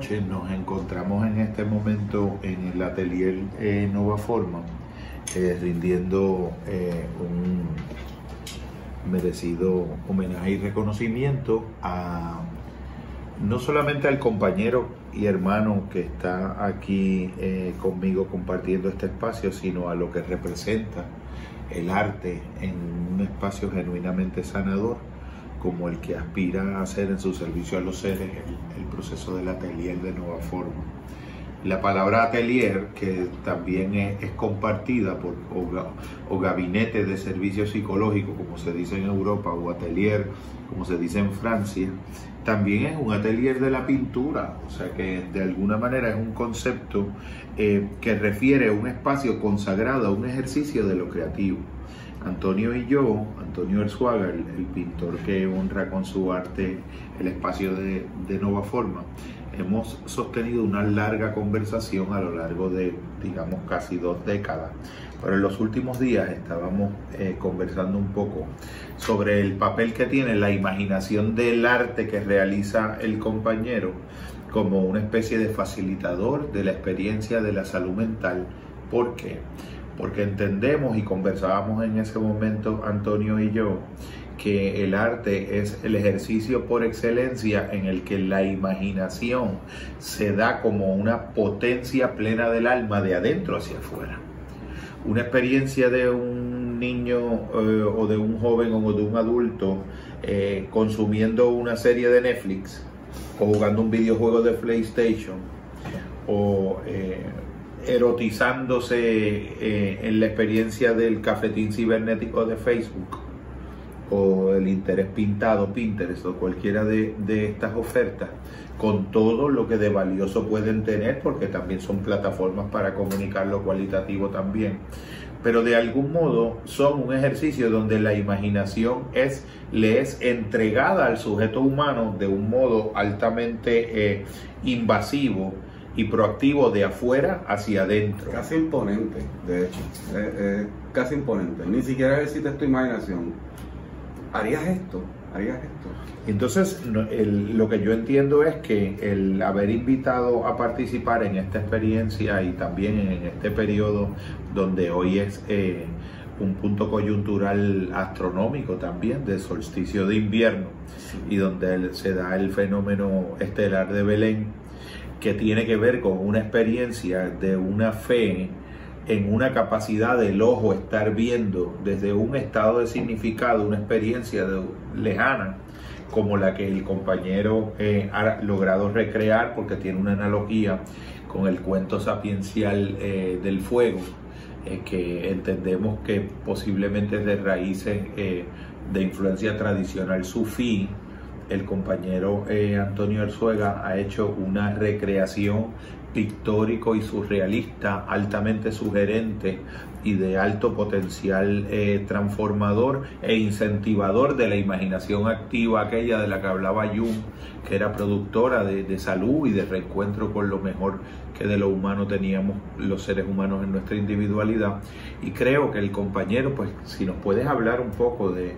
Nos encontramos en este momento en el atelier eh, Nova Forma, eh, rindiendo eh, un merecido homenaje y reconocimiento a no solamente al compañero y hermano que está aquí conmigo compartiendo este espacio, sino a lo que representa el arte en un espacio genuinamente sanador como el que aspira a hacer en su servicio a los seres el, proceso del atelier de nueva forma. La palabra atelier, que también es, compartida por o, gabinete de servicio psicológico, como se dice en Europa, o atelier, como se dice en Francia, también es un atelier de la pintura, o sea que de alguna manera es un concepto eh, que refiere a un espacio consagrado a un ejercicio de lo creativo. Antonio y yo, Antonio Erzuaga, el, pintor que honra con su arte el espacio de, de Nova Forma, hemos sostenido una larga conversación a lo largo de, digamos, casi dos décadas. Pero en los últimos días estábamos eh, conversando un poco sobre el papel que tiene la imaginación del arte que realiza el compañero como una especie de facilitador de la experiencia de la salud mental. ¿Por qué? Porque entendemos y conversábamos en ese momento Antonio y yo que el arte es el ejercicio por excelencia en el que la imaginación se da como una potencia plena del alma de adentro hacia afuera. Una experiencia de un niño eh, o de un joven o de un adulto eh, consumiendo una serie de Netflix o jugando un videojuego de PlayStation o eh, erotizándose eh, en la experiencia del cafetín cibernético de Facebook o el interés pintado, Pinterest o cualquiera de, de, estas ofertas, con todo lo que de valioso pueden tener, porque también son plataformas para comunicar lo cualitativo también. Pero de algún modo son un ejercicio donde la imaginación es, le es entregada al sujeto humano de un modo altamente eh, invasivo y proactivo de afuera hacia adentro. Casi imponente, de hecho. casi imponente. Ni siquiera existe tu imaginación. ¿Harías esto? ¿Harías esto? Entonces, lo que yo entiendo es que el haber invitado a participar en esta experiencia y también en este periodo donde hoy es eh, un punto coyuntural astronómico también de solsticio de invierno y donde se da el fenómeno estelar de Belén, que tiene que ver con una experiencia de una fe en una capacidad del ojo estar viendo desde un estado de significado, una experiencia lejana, como la que el compañero eh, ha logrado recrear, porque tiene una analogía con el cuento sapiencial eh, del fuego, eh, que entendemos que posiblemente es de raíces de influencia tradicional sufí, el compañero eh, Antonio Arzuega ha hecho una recreación pictórico y surrealista, altamente sugerente y de alto potencial eh, transformador e incentivador de la imaginación activa, aquella de la que hablaba Jung, que era productora de, de salud y de reencuentro con lo mejor que de lo humano teníamos los seres humanos en nuestra individualidad. Y creo que el compañero, pues si nos puedes hablar un poco de,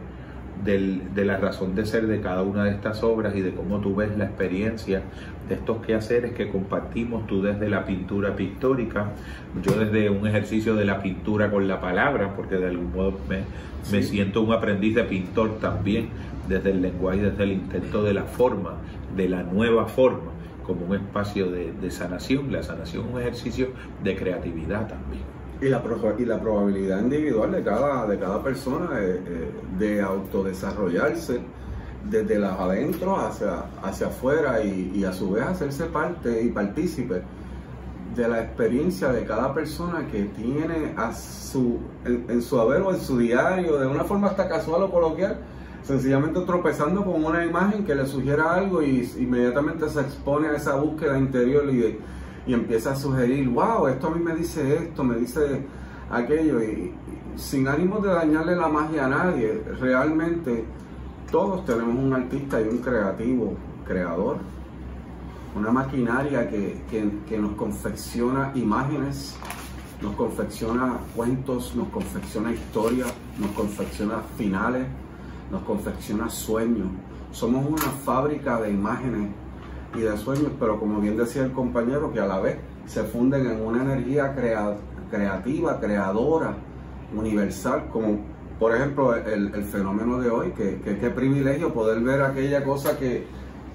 de la razón de ser de cada una de estas obras y de cómo tú ves la experiencia de estos quehaceres que compartimos, tú desde la pintura pictórica, yo desde un ejercicio de la pintura con la palabra, porque de algún modo me, siento un aprendiz de pintor también, desde el lenguaje, desde el intento de la forma, de la nueva forma, como un espacio de, de sanación. La sanación es un ejercicio de creatividad también. Y la, y la probabilidad individual de cada, de cada persona de, autodesarrollarse desde las adentro hacia, hacia afuera y, a su vez hacerse parte y partícipe de la experiencia de cada persona que tiene a su, en, su haber o en su diario, de una forma hasta casual o coloquial, sencillamente tropezando con una imagen que le sugiera algo y inmediatamente se expone a esa búsqueda interior y de y empieza a sugerir, wow, esto a mí me dice esto, me dice aquello, y, sin ánimo de dañarle la magia a nadie, realmente todos tenemos un artista y un creativo, creador, una maquinaria que, que nos confecciona imágenes, nos confecciona cuentos, nos confecciona historias, nos confecciona finales, nos confecciona sueños. Somos una fábrica de imágenes y de sueños, pero como bien decía el compañero, que a la vez se funden en una energía creativa, creadora, universal, como por ejemplo el, fenómeno de hoy, que qué privilegio poder ver aquella cosa que,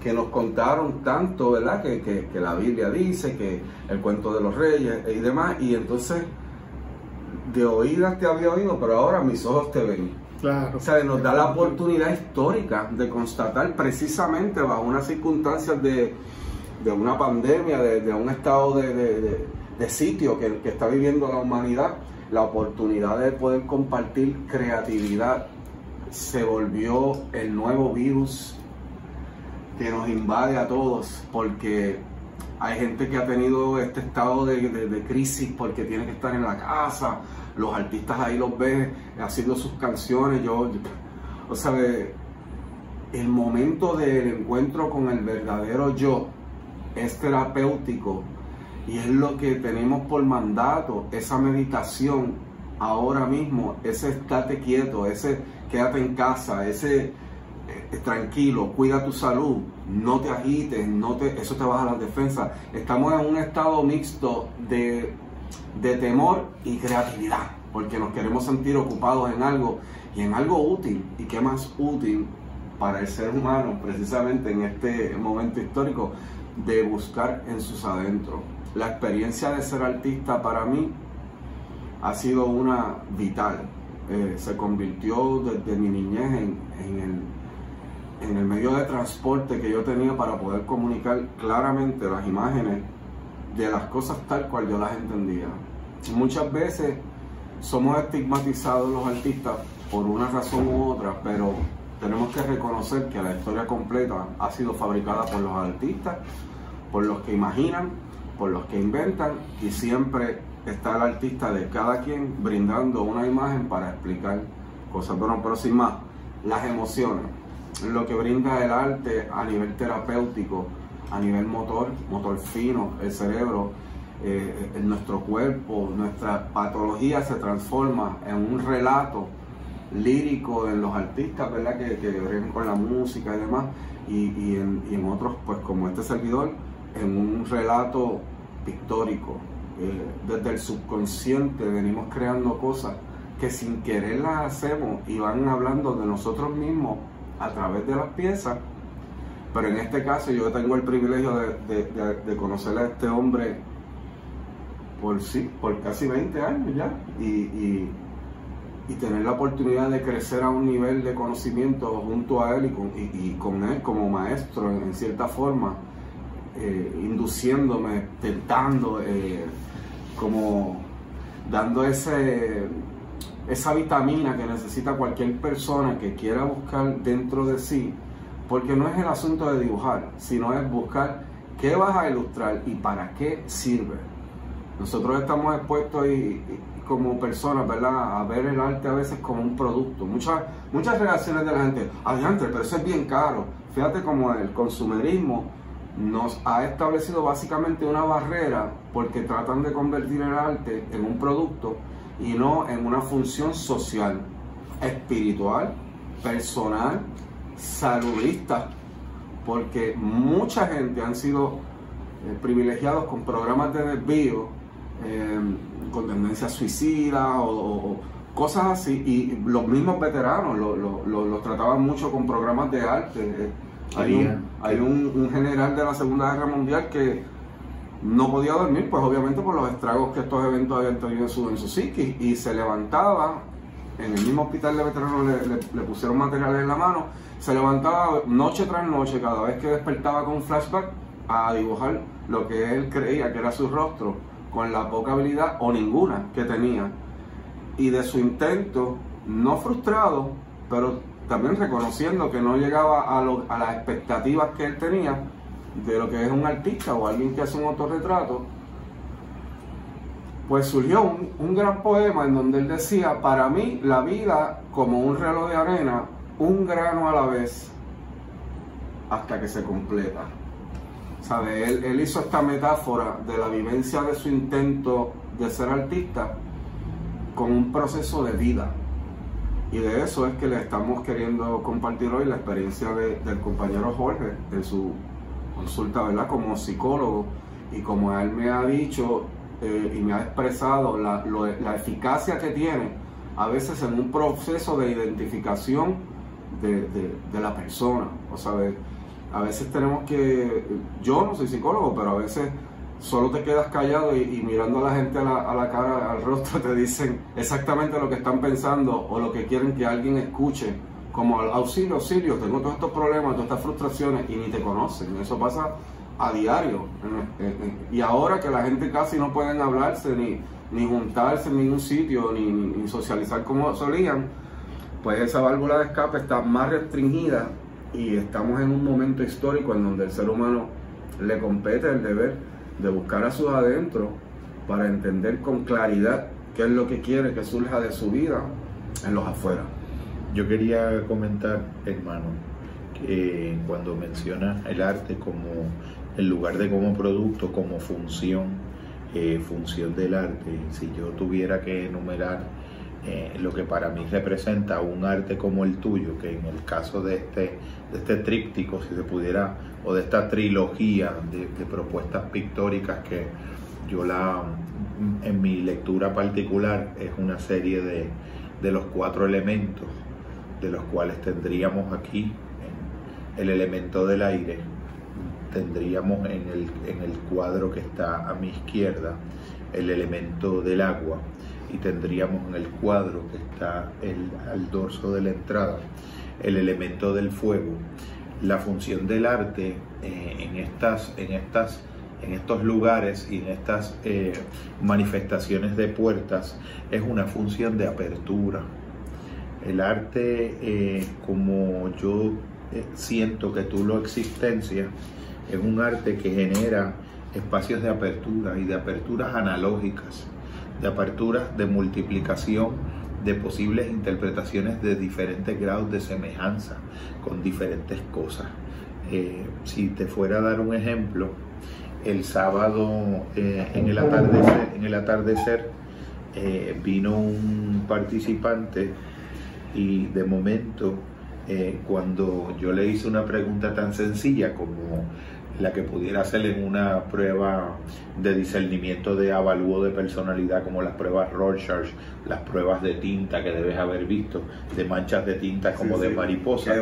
que nos contaron tanto, ¿verdad? Que, que, la Biblia dice, que el cuento de los reyes y demás, y entonces de oídas te había oído, pero ahora mis ojos te ven. Claro. O sea, nos da la oportunidad histórica de constatar precisamente bajo unas circunstancias de, de una pandemia, de, un estado de, de sitio que, que está viviendo la humanidad, la oportunidad de poder compartir creatividad se volvió el nuevo virus que nos invade a todos, porque hay gente que ha tenido este estado de, crisis porque tiene que estar en la casa, los artistas ahí los ves haciendo sus canciones, yo, o sea, el momento del encuentro con el verdadero yo es terapéutico y es lo que tenemos por mandato, esa meditación ahora mismo, ese estate quieto, ese quédate en casa, ese eh, tranquilo, cuida tu salud, no te agites, no te, eso te baja las defensas. Estamos en un estado mixto de, temor y creatividad, porque nos queremos sentir ocupados en algo y en algo útil. ¿Y qué más útil para el ser humano, precisamente en este momento histórico, de buscar en sus adentros? La experiencia de ser artista para mí ha sido una vital. Eh, se convirtió desde mi niñez en el medio de transporte que yo tenía para poder comunicar claramente las imágenes de las cosas tal cual yo las entendía. Muchas veces somos estigmatizados los artistas por una razón u otra, pero tenemos que reconocer que la historia completa ha sido fabricada por los artistas, por los que imaginan, por los que inventan y siempre está el artista de cada quien brindando una imagen para explicar cosas. Bueno, pero sin más, las emociones lo que brinda el arte a nivel terapéutico, a nivel motor, motor fino, el cerebro, eh, en nuestro cuerpo, nuestra patología se transforma en un relato lírico en los artistas, ¿verdad? Que, que con la música y demás, y, en, otros, pues como este servidor, en un relato pictórico. Eh, desde el subconsciente venimos creando cosas que sin querer las hacemos y van hablando de nosotros mismos a través de las piezas, pero en este caso yo tengo el privilegio de, conocer a este hombre por sí, por casi 20 años ya, y, tener la oportunidad de crecer a un nivel de conocimiento junto a él y con, él como maestro en, cierta forma, eh, induciéndome, tentando, eh, como dando ese esa vitamina que necesita cualquier persona que quiera buscar dentro de sí, porque no es el asunto de dibujar, sino es buscar qué vas a ilustrar y para qué sirve. Nosotros estamos expuestos y, como personas, ¿verdad? A ver el arte a veces como un producto. Muchas, muchas reacciones de la gente, adelante, pero eso es bien caro. Fíjate como el consumerismo nos ha establecido básicamente una barrera porque tratan de convertir el arte en un producto y no en una función social, espiritual, personal, saludista, porque mucha gente han sido eh, privilegiados con programas de desvío, eh, con tendencia suicida o, cosas así, y los mismos veteranos los trataban mucho con programas de arte. Hay, un general de la Segunda Guerra Mundial que no podía dormir, pues obviamente por los estragos que estos eventos habían tenido en su, en su psiquis, y se levantaba, en el mismo hospital de veteranos le, pusieron materiales en la mano, se levantaba noche tras noche, cada vez que despertaba con un flashback, a dibujar lo que él creía que era su rostro, con la poca habilidad o ninguna que tenía, y de su intento, no frustrado, pero también reconociendo que no llegaba a, a las expectativas que él tenía, de lo que es un artista o alguien que hace un autorretrato, pues surgió un, gran poema en donde él decía, para mí la vida como un reloj de arena, un grano a la vez, hasta que se completa. ¿Sabe? Él, él hizo esta metáfora de la vivencia de su intento de ser artista con un proceso de vida. Y de eso es que le estamos queriendo compartir hoy la experiencia del compañero Jorge en su consulta, ¿verdad? Como psicólogo y como él me ha dicho eh, y me ha expresado la, la, eficacia que tiene a veces en un proceso de identificación de, de, la persona. O sea, a veces tenemos que, yo no soy psicólogo, pero a veces solo te quedas callado y, mirando a la gente a la, a la, cara, al rostro, te dicen exactamente lo que están pensando o lo que quieren que alguien escuche. Como auxilio, auxilio, tengo todos estos problemas, todas estas frustraciones y ni te conocen. Eso pasa a diario. Y ahora que la gente casi no pueden hablarse, ni, ni juntarse en ningún sitio, ni, socializar como solían, pues esa válvula de escape está más restringida y estamos en un momento histórico en donde el ser humano le compete el deber de buscar a sus adentro para entender con claridad qué es lo que quiere que surja de su vida en los afuera. Yo quería comentar, hermano, que cuando menciona el arte como en lugar de como producto, como función, eh, función del arte, si yo tuviera que enumerar eh, lo que para mí representa un arte como el tuyo, que en el caso de este, de este tríptico, si se pudiera, o de esta trilogía de, propuestas pictóricas que yo la, en mi lectura particular, es una serie de, de los cuatro elementos, de los cuales tendríamos aquí el elemento del aire, tendríamos en el, en el cuadro que está a mi izquierda el elemento del agua, y tendríamos en el cuadro que está el, al dorso de la entrada el elemento del fuego. La función del arte eh, en, estas, en, estas, en estos lugares y en estas eh, manifestaciones de puertas es una función de apertura. El arte, eh, como yo siento que tú lo existencia, es un arte que genera espacios de apertura y de aperturas analógicas de aperturas, de multiplicación, de posibles interpretaciones de diferentes grados de semejanza con diferentes cosas. Eh, si te fuera a dar un ejemplo, el sábado eh, en el atardecer, eh, vino un participante y de momento cuando yo le hice una pregunta tan sencilla como la que pudiera hacer en una prueba de discernimiento de avalúo de personalidad como las pruebas Rorschach, las pruebas de tinta que debes haber visto, de manchas de tinta como de mariposa,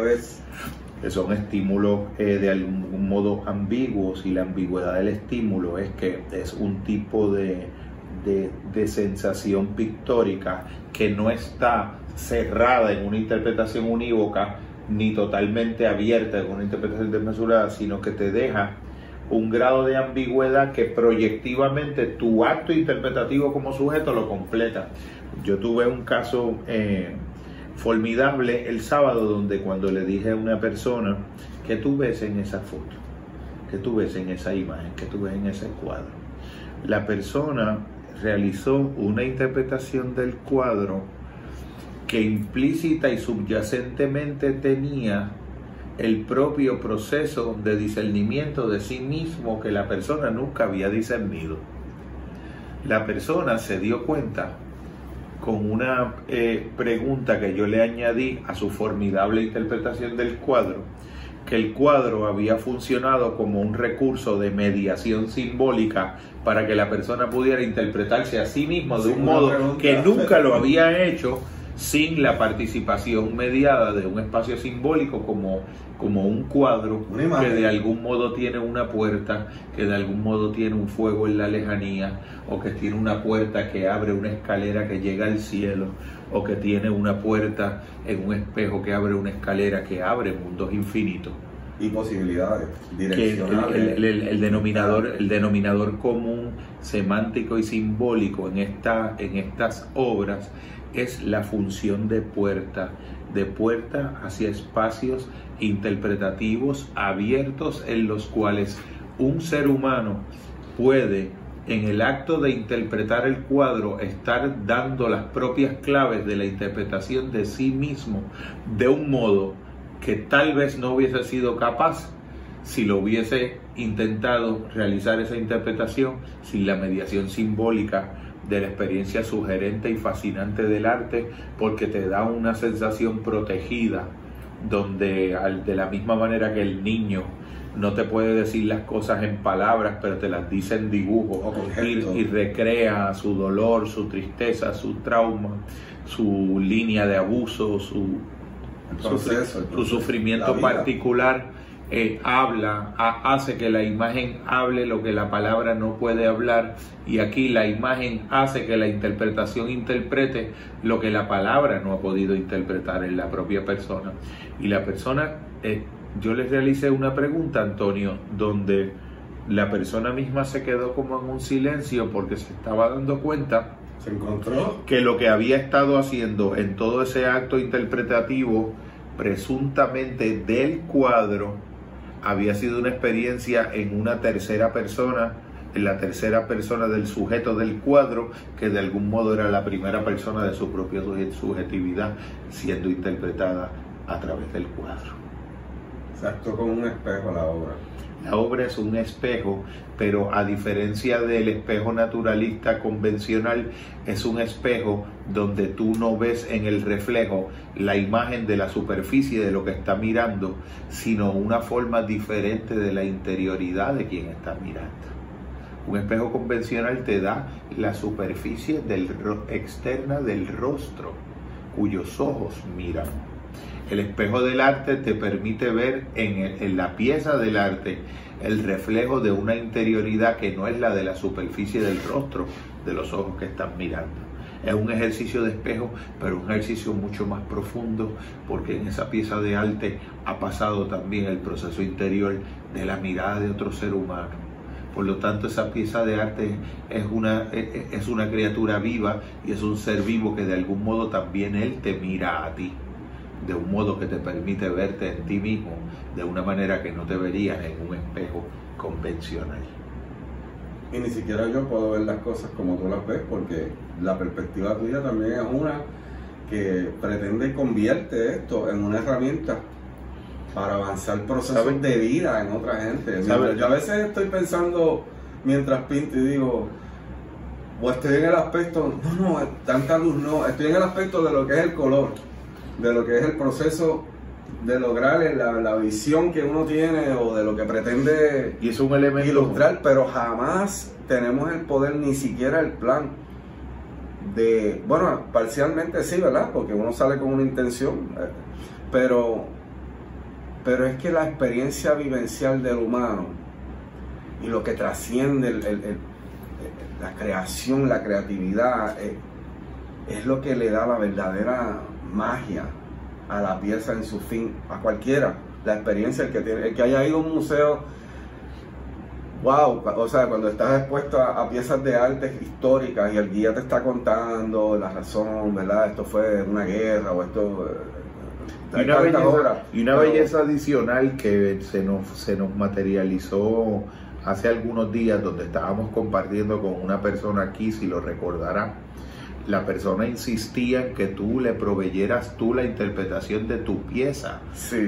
que son estímulos eh, de algún modo ambiguos y la ambigüedad del estímulo es que es un tipo de, de, de sensación pictórica que no está cerrada en una interpretación unívoca, ni totalmente abierta con una interpretación desmesurada, sino que te deja un grado de ambigüedad que proyectivamente tu acto interpretativo como sujeto lo completa. Yo tuve un caso eh, formidable el sábado donde cuando le dije a una persona que tú ves en esa foto, que tú ves en esa imagen, que tú ves en ese cuadro, la persona realizó una interpretación del cuadro que implícita y subyacentemente tenía el propio proceso de discernimiento de sí mismo que la persona nunca había discernido. La persona se dio cuenta con una eh, pregunta que yo le añadí a su formidable interpretación del cuadro, que el cuadro había funcionado como un recurso de mediación simbólica para que la persona pudiera interpretarse a sí mismo de un modo que nunca lo había hecho sin la participación mediada de un espacio simbólico como, como un cuadro que de algún modo tiene una puerta, que de algún modo tiene un fuego en la lejanía, o que tiene una puerta que abre una escalera que llega al cielo, o que tiene una puerta en un espejo que abre una escalera que abre mundos infinitos y posibilidades direccionales. el, denominador, el denominador común semántico y simbólico en, esta, en estas obras es la función de puerta, de puerta hacia espacios interpretativos abiertos en los cuales un ser humano puede en el acto de interpretar el cuadro estar dando las propias claves de la interpretación de sí mismo de un modo que tal vez no hubiese sido capaz si lo hubiese intentado realizar esa interpretación sin la mediación simbólica de la experiencia sugerente y fascinante del arte porque te da una sensación protegida donde de la misma manera que el niño no te puede decir las cosas en palabras, pero te las dice en dibujos y, recrea su dolor, su tristeza, su trauma, su línea de abuso, su, su, sufrimiento particular. Eh, habla, hace que la imagen hable lo que la palabra no puede hablar y aquí la imagen hace que la interpretación interprete lo que la palabra no ha podido interpretar en la propia persona y la persona eh, yo les realicé una pregunta, Antonio, donde la persona misma se quedó como en un silencio porque se estaba dando cuenta se encontró que lo que había estado haciendo en todo ese acto interpretativo presuntamente del cuadro había sido una experiencia en una tercera persona, en la tercera persona del sujeto del cuadro, que de algún modo era la primera persona de su propia subjetividad siendo interpretada a través del cuadro. Exacto, como un espejo la obra. La obra es un espejo, pero a diferencia del espejo naturalista convencional, es un espejo donde tú no ves en el reflejo la imagen de la superficie de lo que está mirando, sino una forma diferente de la interioridad de quien está mirando. Un espejo convencional te da la superficie externa del rostro, cuyos ojos miran el espejo del arte te permite ver en, la pieza del arte el reflejo de una interioridad que no es la de la superficie del rostro de los ojos que están mirando. Es un ejercicio de espejo, pero un ejercicio mucho más profundo, porque en esa pieza de arte ha pasado también el proceso interior de la mirada de otro ser humano. Por lo tanto, esa pieza de arte es una, es una criatura viva y es un ser vivo que de algún modo también él te mira a ti de un modo que te permite verte en ti mismo de una manera que no te verías en un espejo convencional. Y ni siquiera yo puedo ver las cosas como tú las ves, porque la perspectiva tuya también es una que pretende convierte esto en una herramienta para avanzar procesos de vida en otra gente. Yo a veces estoy pensando mientras pinto y digo, o estoy en el aspecto, no, no, tanta luz no, estoy en el aspecto de lo que es el color de lo que es el proceso de lograr la, la, visión que uno tiene o de lo que pretende y es un elemento ilustrar, pero jamás tenemos el poder, ni siquiera el plan de, bueno, parcialmente sí, ¿verdad? Porque uno sale con una intención, eh, pero, pero es que la experiencia vivencial del humano y lo que trasciende la creación, la creatividad, eh, es lo que le da la verdadera magia a la pieza en su fin, a cualquiera. La experiencia, el que, tiene, el que haya ido a un museo, wow, o sea, cuando estás expuesto a, piezas de arte históricas y el guía te está contando la razón, ¿verdad? Esto fue una guerra o esto... Y una, belleza, y una belleza adicional que se nos, se nos materializó hace algunos días donde estábamos compartiendo con una persona aquí, si lo recordará, la persona insistía en que tú le proveyeras tú la interpretación de tu pieza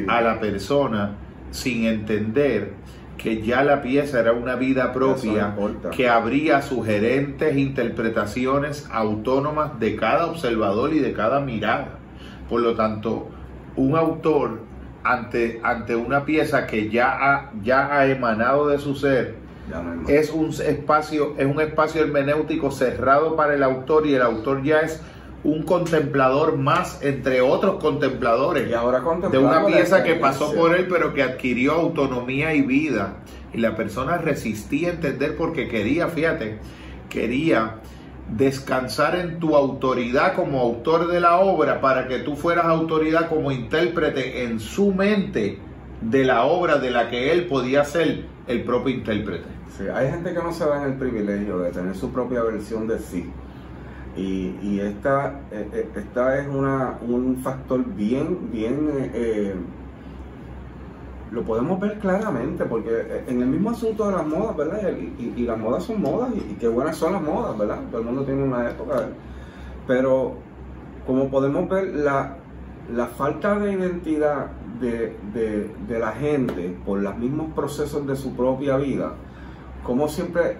a la persona sin entender que ya la pieza era una vida propia, que habría sugerentes interpretaciones autónomas de cada observador y de cada mirada. Por lo tanto, un autor ante, ante una pieza que ya ha, ya ha emanado de su ser, es un espacio, es un espacio hermenéutico cerrado para el autor y el autor ya es un contemplador más entre otros contempladores y ahora de una pieza que pasó por él pero que adquirió autonomía y vida. Y la persona resistía a entender porque quería, fíjate, quería descansar en tu autoridad como autor de la obra para que tú fueras autoridad como intérprete en su mente de la obra de la que él podía ser el propio intérprete hay gente que no se da en el privilegio de tener su propia versión de sí. Y, esta, eh, eh, esta es una, un factor bien, bien, eh, lo podemos ver claramente, porque en el mismo asunto de las modas, ¿verdad? Y, las modas son modas, y, qué buenas son las modas, ¿verdad? Todo el mundo tiene una época. Pero como podemos ver, la, la falta de identidad de, de la gente por los mismos procesos de su propia vida, como siempre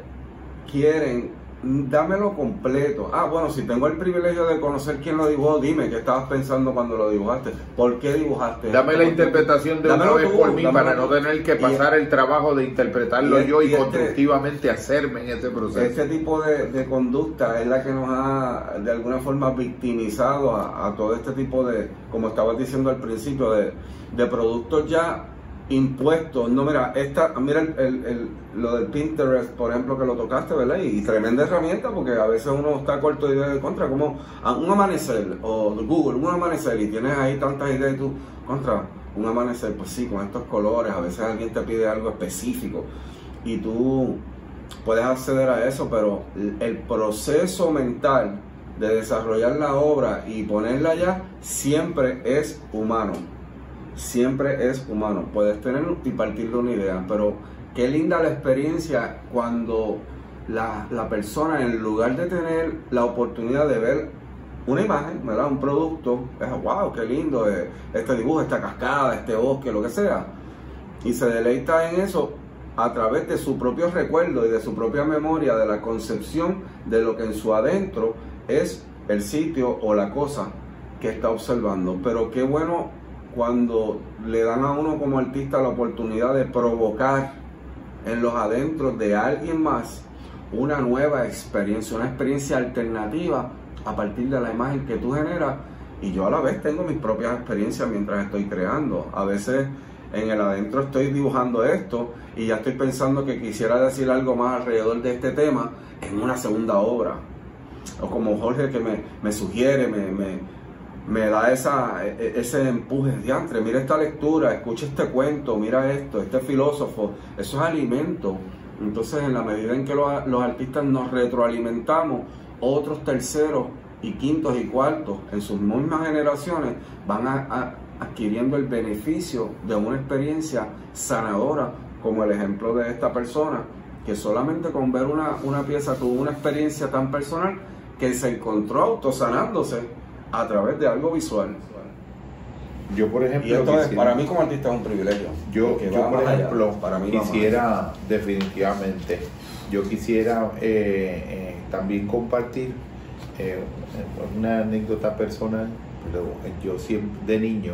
quieren dámelo completo. Ah, bueno, si tengo el privilegio de conocer quién lo dibujó, dime qué estabas pensando cuando lo dibujaste. ¿Por qué dibujaste? Dame la interpretación de una vez por mí para no tener que pasar el trabajo de interpretarlo yo y, este constructivamente hacerme en ese proceso. Este tipo de, conducta es la que nos ha de alguna forma victimizado a, todo este tipo de, como estabas diciendo al principio, de, de productos ya impuestos. No, mira, esta, mira el, lo del Pinterest, por ejemplo, que lo tocaste, ¿verdad? Y, tremenda herramienta porque a veces uno está corto de ideas de contra, como un amanecer o Google, un amanecer y tienes ahí tantas ideas y tú, contra, un amanecer, pues sí, con estos colores, a veces alguien te pide algo específico y tú puedes acceder a eso, pero el proceso mental de desarrollar la obra y ponerla allá siempre es humano siempre es humano. Puedes tener y partir de una idea, pero qué linda la experiencia cuando la, persona, en lugar de tener la oportunidad de ver una imagen, ¿verdad? un producto, es wow, qué lindo eh, este dibujo, esta cascada, este bosque, lo que sea, y se deleita en eso a través de su propio recuerdo y de su propia memoria, de la concepción de lo que en su adentro es el sitio o la cosa que está observando. Pero qué bueno cuando le dan a uno como artista la oportunidad de provocar en los adentros de alguien más una nueva experiencia, una experiencia alternativa a partir de la imagen que tú generas. Y yo a la vez tengo mis propias experiencias mientras estoy creando. A veces en el adentro estoy dibujando esto y ya estoy pensando que quisiera decir algo más alrededor de este tema en una segunda obra. O como Jorge que me, sugiere, me me da esa, e, e, ese empuje de entre, mira esta lectura, escucha este cuento, mira esto, este filósofo, eso es alimento. Entonces, en la medida en que los, artistas nos retroalimentamos, otros terceros y quintos y cuartos en sus mismas generaciones van a, adquiriendo el beneficio de una experiencia sanadora, como el ejemplo de esta persona, que solamente con ver una, una pieza tuvo una experiencia tan personal que se encontró autosanándose a través de algo visual. Yo, por ejemplo, para mí como artista es un privilegio. Yo, yo por ejemplo, para mí quisiera definitivamente, yo quisiera eh, eh, también compartir eh, una anécdota personal. yo siempre de niño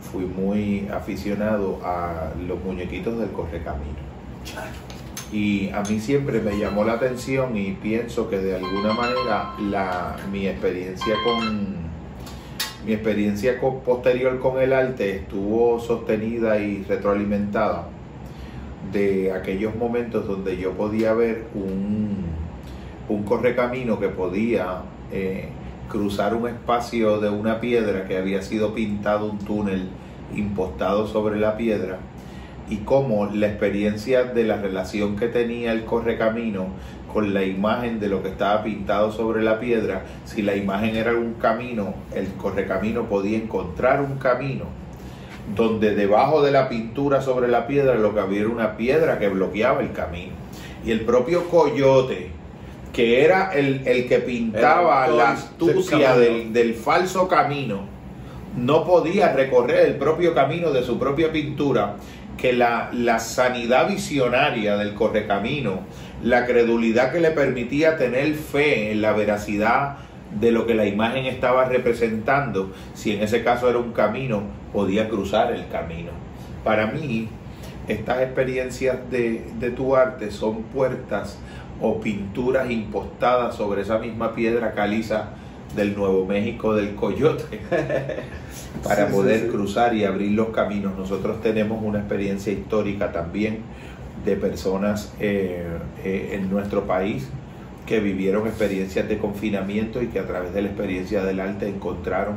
fui muy aficionado a los muñequitos del correcamino. Y a mí siempre me llamó la atención y pienso que de alguna manera la, mi experiencia con mi experiencia posterior con el arte estuvo sostenida y retroalimentada de aquellos momentos donde yo podía ver un, un correcamino que podía eh, cruzar un espacio de una piedra que había sido pintado un túnel impostado sobre la piedra y cómo la experiencia de la relación que tenía el correcamino con la imagen de lo que estaba pintado sobre la piedra, si la imagen era un camino, el correcamino podía encontrar un camino donde debajo de la pintura sobre la piedra lo que había era una piedra que bloqueaba el camino. Y el propio coyote, que era el, que pintaba la astucia del, del falso camino, no podía recorrer el propio camino de su propia pintura que la, sanidad visionaria del correcamino, la credulidad que le permitía tener fe en la veracidad de lo que la imagen estaba representando, si en ese caso era un camino, podía cruzar el camino. Para mí, estas experiencias de, de tu arte son puertas o pinturas impostadas sobre esa misma piedra caliza del Nuevo México del Coyote para poder cruzar y abrir los caminos. Nosotros tenemos una experiencia histórica también de personas eh, eh, en nuestro país que vivieron experiencias de confinamiento y que a través de la experiencia del arte encontraron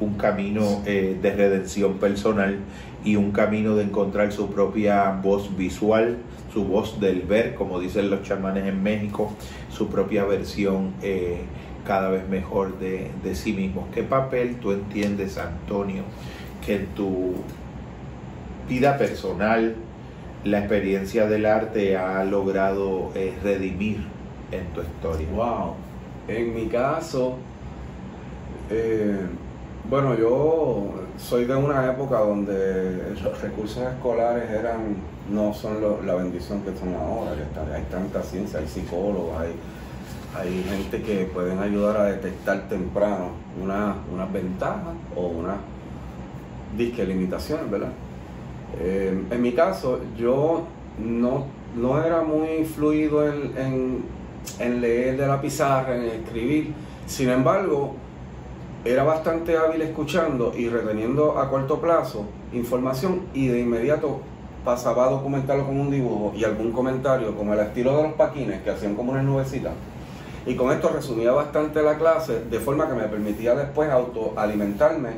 un camino eh, de redención personal y un camino de encontrar su propia voz visual, su voz del ver, como dicen los chamanes en México, su propia versión cada vez mejor de, sí mismos. ¿Qué papel tú entiendes, Antonio, que en tu vida personal la experiencia del arte ha logrado eh, redimir en tu historia? Wow, en mi caso, eh, bueno, yo soy de una época donde los recursos escolares eran no son la bendición que son ahora, hay tanta ciencia, hay psicólogos, hay hay gente que pueden ayudar a detectar temprano unas una ventajas o unas disque limitaciones, ¿verdad? Eh, en mi caso, yo no, no era muy fluido en, en, leer de la pizarra, en escribir. Sin embargo, era bastante hábil escuchando y reteniendo a corto plazo información y de inmediato pasaba a documentarlo con un dibujo y algún comentario, como el estilo de los paquines que hacían como unas nubecitas. Y con esto resumía bastante la clase de forma que me permitía después autoalimentarme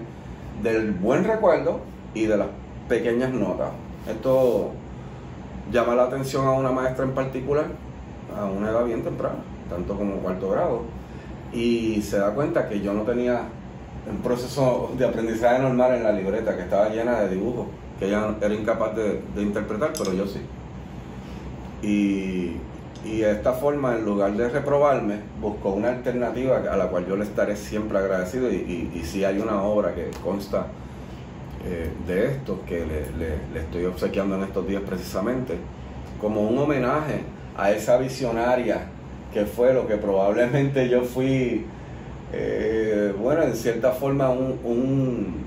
del buen recuerdo y de las pequeñas notas. Esto llama la atención a una maestra en particular, a una edad bien temprana, tanto como cuarto grado, y se da cuenta que yo no tenía un proceso de aprendizaje normal en la libreta, que estaba llena de dibujos, que ella era incapaz de, interpretar, pero yo sí. Y, de esta forma, en lugar de reprobarme, buscó una alternativa a la cual yo le estaré siempre agradecido y, y, si hay una obra que consta eh, de esto, que le, estoy obsequiando en estos días precisamente, como un homenaje a esa visionaria que fue lo que probablemente yo fui, eh, bueno, en cierta forma un, un,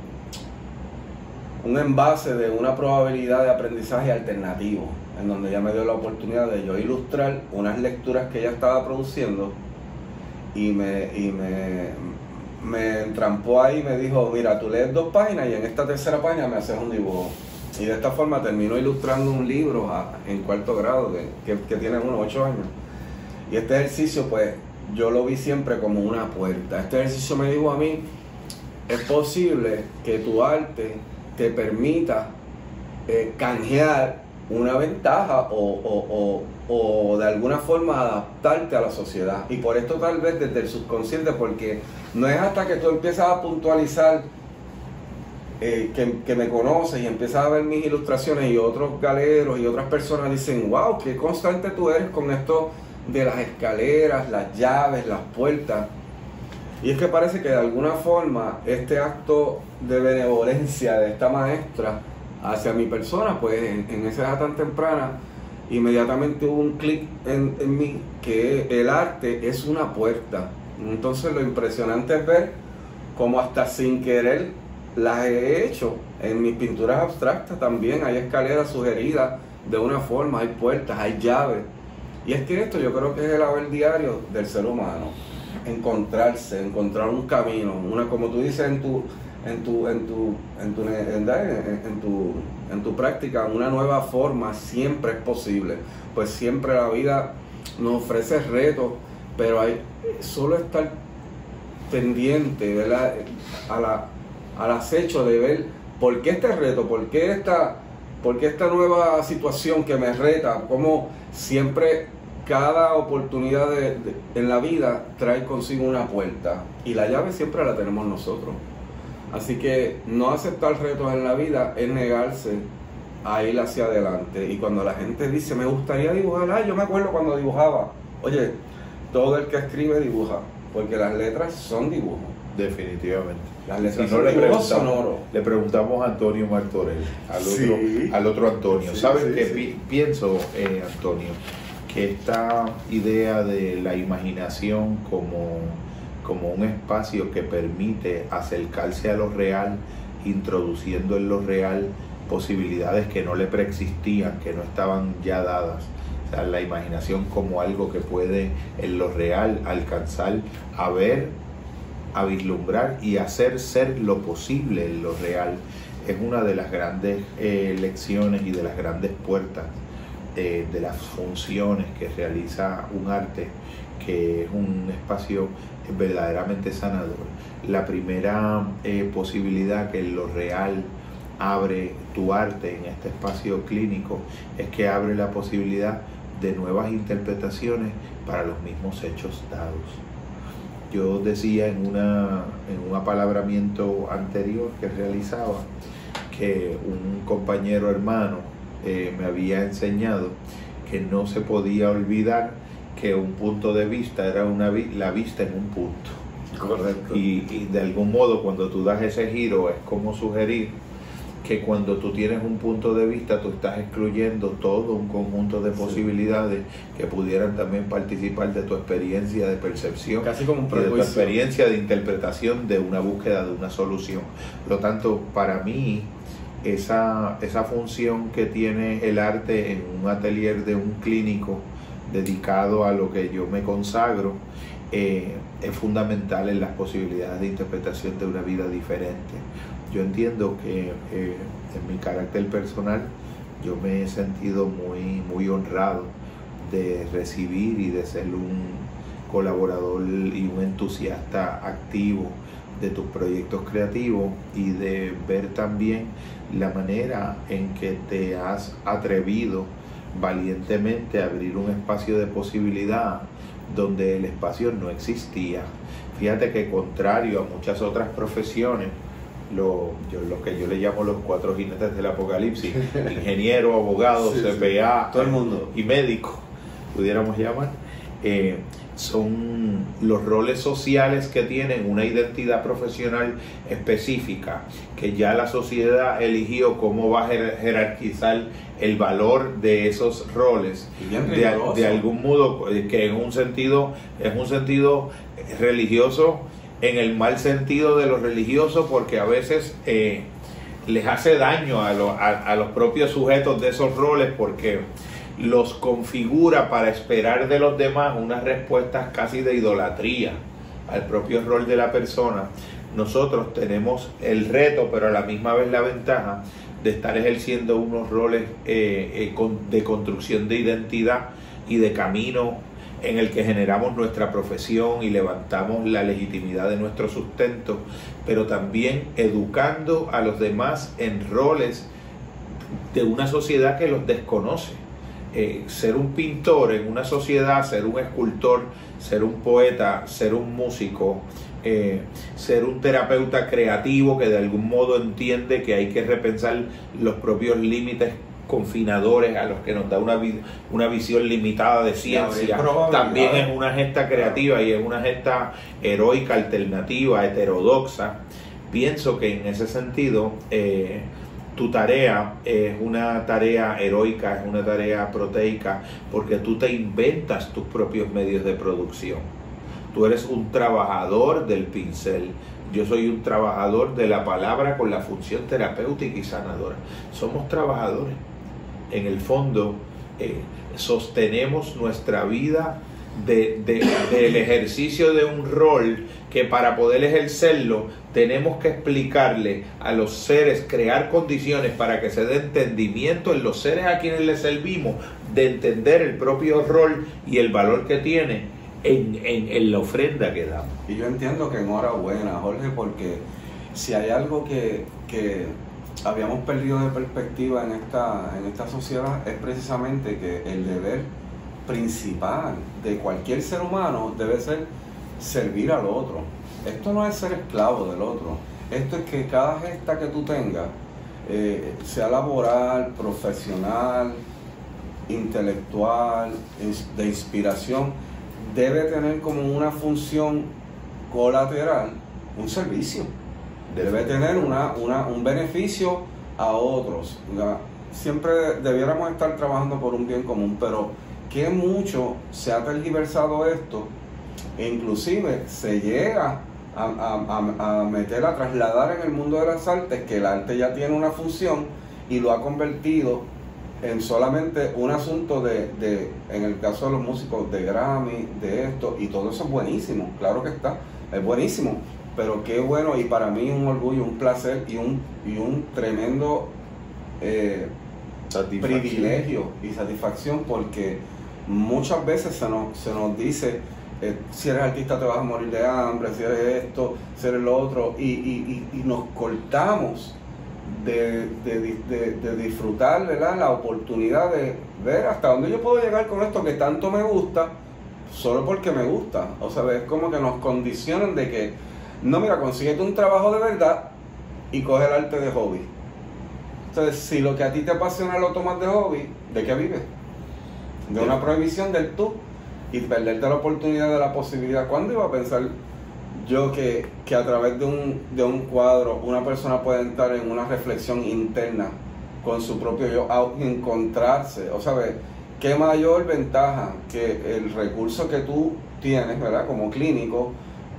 un, envase de una probabilidad de aprendizaje alternativo, en donde ella me dio la oportunidad de yo ilustrar unas lecturas que ella estaba produciendo y me, y me, me entrampó ahí y me dijo, mira, tú lees dos páginas y en esta tercera página me haces un dibujo. Y de esta forma terminó ilustrando un libro en cuarto grado que, que, tiene unos ocho años. Y este ejercicio, pues, yo lo vi siempre como una puerta. Este ejercicio me dijo a mí, es posible que tu arte te permita eh, canjear una ventaja o, o, de alguna forma adaptarte a la sociedad. Y por esto tal vez desde el subconsciente, porque no es hasta que tú empiezas a puntualizar eh, que, me conoces y empiezas a ver mis ilustraciones y otros galeros y otras personas dicen, wow, qué constante tú eres con esto de las escaleras, las llaves, las puertas. Y es que parece que de alguna forma este acto de benevolencia de esta maestra hacia mi persona, pues en, esa edad tan temprana, inmediatamente hubo un clic en, en mí que el arte es una puerta. Entonces lo impresionante es ver cómo hasta sin querer las he hecho. En mis pinturas abstractas también hay escaleras sugeridas de una forma, hay puertas, hay llaves. Y es que esto yo creo que es el haber diario del ser humano. Encontrarse, encontrar un camino, una, como tú dices en tu, en tu, en tu, en tu, en, tu, en tu práctica, una nueva forma siempre es posible. Pues siempre la vida nos ofrece retos, pero hay solo estar pendiente A la, al acecho de ver por qué este reto, por qué esta, por qué esta nueva situación que me reta, como siempre cada oportunidad en la vida trae consigo una puerta y la llave siempre la tenemos nosotros. Así que no aceptar retos en la vida es negarse a ir hacia adelante. Y cuando la gente dice, me gustaría dibujar, ah, yo me acuerdo cuando dibujaba. Oye, todo el que escribe dibuja, porque las letras son dibujos. Definitivamente. Las letras son le preguntamos, le preguntamos a Antonio Martorell, al otro, al otro Antonio. ¿Sabes qué pienso, eh, Antonio? Que esta idea de la imaginación como como un espacio que permite acercarse a lo real, introduciendo en lo real posibilidades que no le preexistían, que no estaban ya dadas. O sea, la imaginación como algo que puede en lo real alcanzar a ver, a vislumbrar y hacer ser lo posible en lo real es una de las grandes eh, lecciones y de las grandes puertas de las funciones que realiza un arte que es un espacio verdaderamente sanador. La primera eh, posibilidad que lo real abre tu arte en este espacio clínico es que abre la posibilidad de nuevas interpretaciones para los mismos hechos dados. Yo decía en, una, en un apalabramiento anterior que realizaba que un compañero hermano eh, me había enseñado que no se podía olvidar que un punto de vista era una la vista en un punto. Correcto. Y, de algún modo cuando tú das ese giro es como sugerir que cuando tú tienes un punto de vista, tú estás excluyendo todo un conjunto de posibilidades que pudieran también participar de tu experiencia de percepción, Casi como un y de tu experiencia de interpretación de una búsqueda de una solución. Por lo tanto, para mí, esa, esa función que tiene el arte en un atelier de un clínico dedicado a lo que yo me consagro, eh, es fundamental en las posibilidades de interpretación de una vida diferente. Yo entiendo que eh, en mi carácter personal yo me he sentido muy, muy honrado de recibir y de ser un colaborador y un entusiasta activo de tus proyectos creativos y de ver también la manera en que te has atrevido valientemente abrir un espacio de posibilidad donde el espacio no existía. Fíjate que contrario a muchas otras profesiones, lo, yo, lo que yo le llamo los cuatro jinetes del apocalipsis, ingeniero, abogado, Sí, sí. CPA Todo el mundo. y médico, pudiéramos llamar, eh, son los roles sociales que tienen una identidad profesional específica, que ya la sociedad eligió cómo va a jer- jerarquizar el valor de esos roles. De, algún modo eh, que en un sentido es un sentido religioso en el mal sentido de lo religioso porque a veces eh, les hace daño a, lo- a- a los propios sujetos de esos roles porque los configura para esperar de los demás unas respuestas casi de idolatría al propio rol de la persona. Nosotros tenemos el reto, pero a la misma vez la ventaja de estar ejerciendo unos roles eh, eh, de construcción de identidad y de camino en el que generamos nuestra profesión y levantamos la legitimidad de nuestro sustento, pero también educando a los demás en roles de una sociedad que los desconoce. Eh, ser un pintor en una sociedad, ser un escultor, ser un poeta, ser un músico, eh, ser un terapeuta creativo que de algún modo entiende que hay que repensar los propios límites confinadores a los que nos da una, una visión limitada de ciencia, también es una gesta creativa y es una gesta heroica, alternativa, heterodoxa. Pienso que en ese sentido eh, tu tarea es una tarea heroica, es una tarea proteica, porque tú te inventas tus propios medios de producción. Tú eres un trabajador del pincel. Yo soy un trabajador de la palabra con la función terapéutica y sanadora. Somos trabajadores. En el fondo, eh, sostenemos nuestra vida de- de- del ejercicio de un rol que para poder ejercerlo tenemos que explicarle a los seres, crear condiciones para que se dé entendimiento en los seres a quienes les servimos, de entender el propio rol y el valor que tiene en, en- en la ofrenda que damos. Y yo entiendo que enhorabuena, Jorge, porque si hay algo que, que habíamos perdido de perspectiva en esta, en esta sociedad es precisamente que el deber principal de cualquier ser humano debe ser servir al otro. Esto no es ser esclavo del otro. Esto es que cada gesta que tú tengas, eh, sea laboral, profesional, intelectual, de inspiración, debe tener como una función colateral un servicio. Debe tener una, una- un beneficio a otros. Siempre debiéramos estar trabajando por un bien común, pero que mucho se ha tergiversado esto e inclusive se llega a, a- a- meter, a trasladar en el mundo de las artes que el arte ya tiene una función y lo ha convertido en solamente un asunto de, de, en el caso de los músicos, de Grammy, de esto, y todo eso es buenísimo, claro que está, es buenísimo, pero qué bueno, y para mí un orgullo, un placer y un, y un tremendo eh, privilegio y satisfacción porque muchas veces se nos, se nos dice eh, si eres artista te vas a morir de hambre, si eres esto, si eres lo otro, y, y- y- y nos cortamos de, de- de disfrutar ¿verdad? la oportunidad de ver hasta dónde yo puedo llegar con esto que tanto me gusta, solo porque me gusta. O sea, es como que nos condicionan de que, no, mira, consíguete un trabajo de verdad y coge el arte de hobby. Entonces, si lo que a ti te apasiona lo tomas de hobby, ¿de qué vives? De una prohibición del tú y perderte la oportunidad de la posibilidad. ¿Cuándo iba a pensar yo que, que a través de un, de un cuadro una persona puede entrar en una reflexión interna con su propio yo, a encontrarse, o sea, qué mayor ventaja que el recurso que tú tienes, ¿verdad? Como clínico,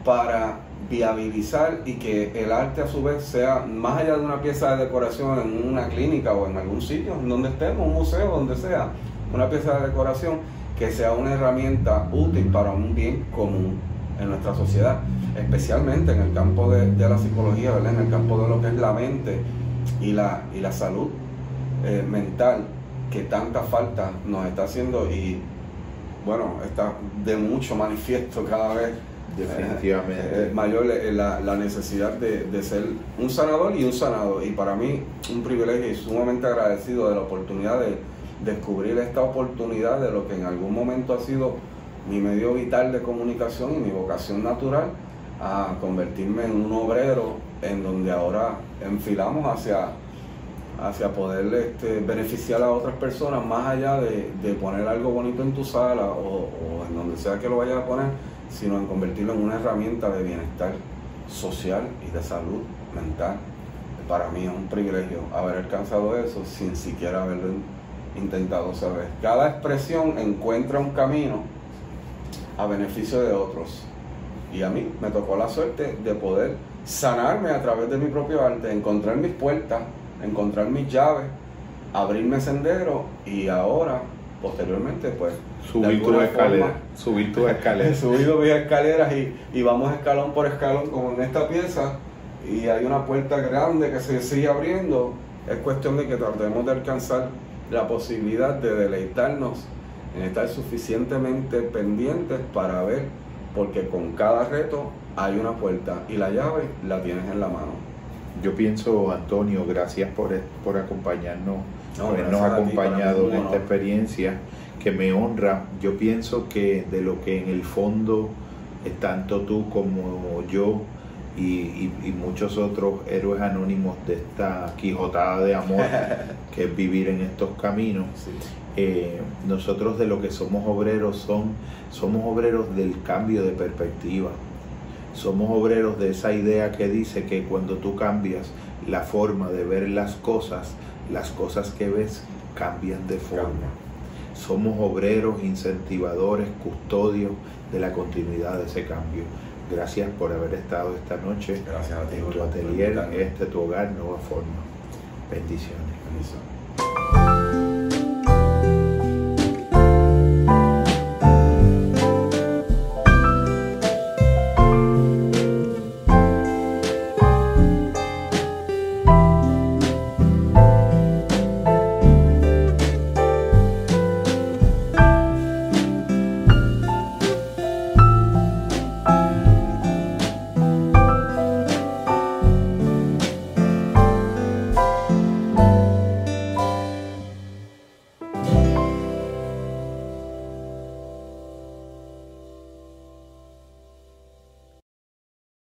para viabilizar y que el arte a su vez sea más allá de una pieza de decoración en una clínica o en algún sitio, donde estemos, un museo, donde sea, una pieza de decoración que sea una herramienta útil para un bien común en nuestra sociedad, especialmente en el campo de, la psicología, ¿verdad? en el campo de lo que es la mente y la, y la salud eh, mental que tanta falta nos está haciendo y bueno, está de mucho manifiesto cada vez definitivamente. Eh, mayor la, la necesidad de, de, ser un sanador y un sanado. Y para mí un privilegio y sumamente agradecido de la oportunidad de descubrir esta oportunidad de lo que en algún momento ha sido mi medio vital de comunicación y mi vocación natural a convertirme en un obrero en donde ahora enfilamos hacia, hacia poder este, beneficiar a otras personas más allá de, poner algo bonito en tu sala o, en donde sea que lo vayas a poner, sino en convertirlo en una herramienta de bienestar social y de salud mental. Para mí es un privilegio haber alcanzado eso sin siquiera haberlo intentado saber. Cada expresión encuentra un camino a beneficio de otros. Y a mí me tocó la suerte de poder sanarme a través de mi propio arte, encontrar mis puertas, encontrar mis llaves, abrirme sendero y ahora, posteriormente, pues... Subir tu escalera. Subir tu escalera. He subido mis escaleras y, y vamos escalón por escalón como en esta pieza y hay una puerta grande que se sigue abriendo. Es cuestión de que tratemos de alcanzar la posibilidad de deleitarnos en estar suficientemente pendientes para ver, porque con cada reto hay una puerta y la llave la tienes en la mano. Yo pienso, Antonio, gracias por, por acompañarnos, por habernos acompañado en esta experiencia que me honra. Yo pienso que de lo que en el fondo, tanto tú como yo, y, muchos otros héroes anónimos de esta quijotada de amor que es vivir en estos caminos. Eh, nosotros de lo que somos obreros son, somos obreros del cambio de perspectiva. Somos obreros de esa idea que dice que cuando tú cambias la forma de ver las cosas, las cosas que ves cambian de forma. Somos obreros, incentivadores, custodios de la continuidad de ese cambio. Gracias por haber estado esta noche Gracias a ti, en tu atelier, este tu hogar, Nueva Forma. Bendiciones.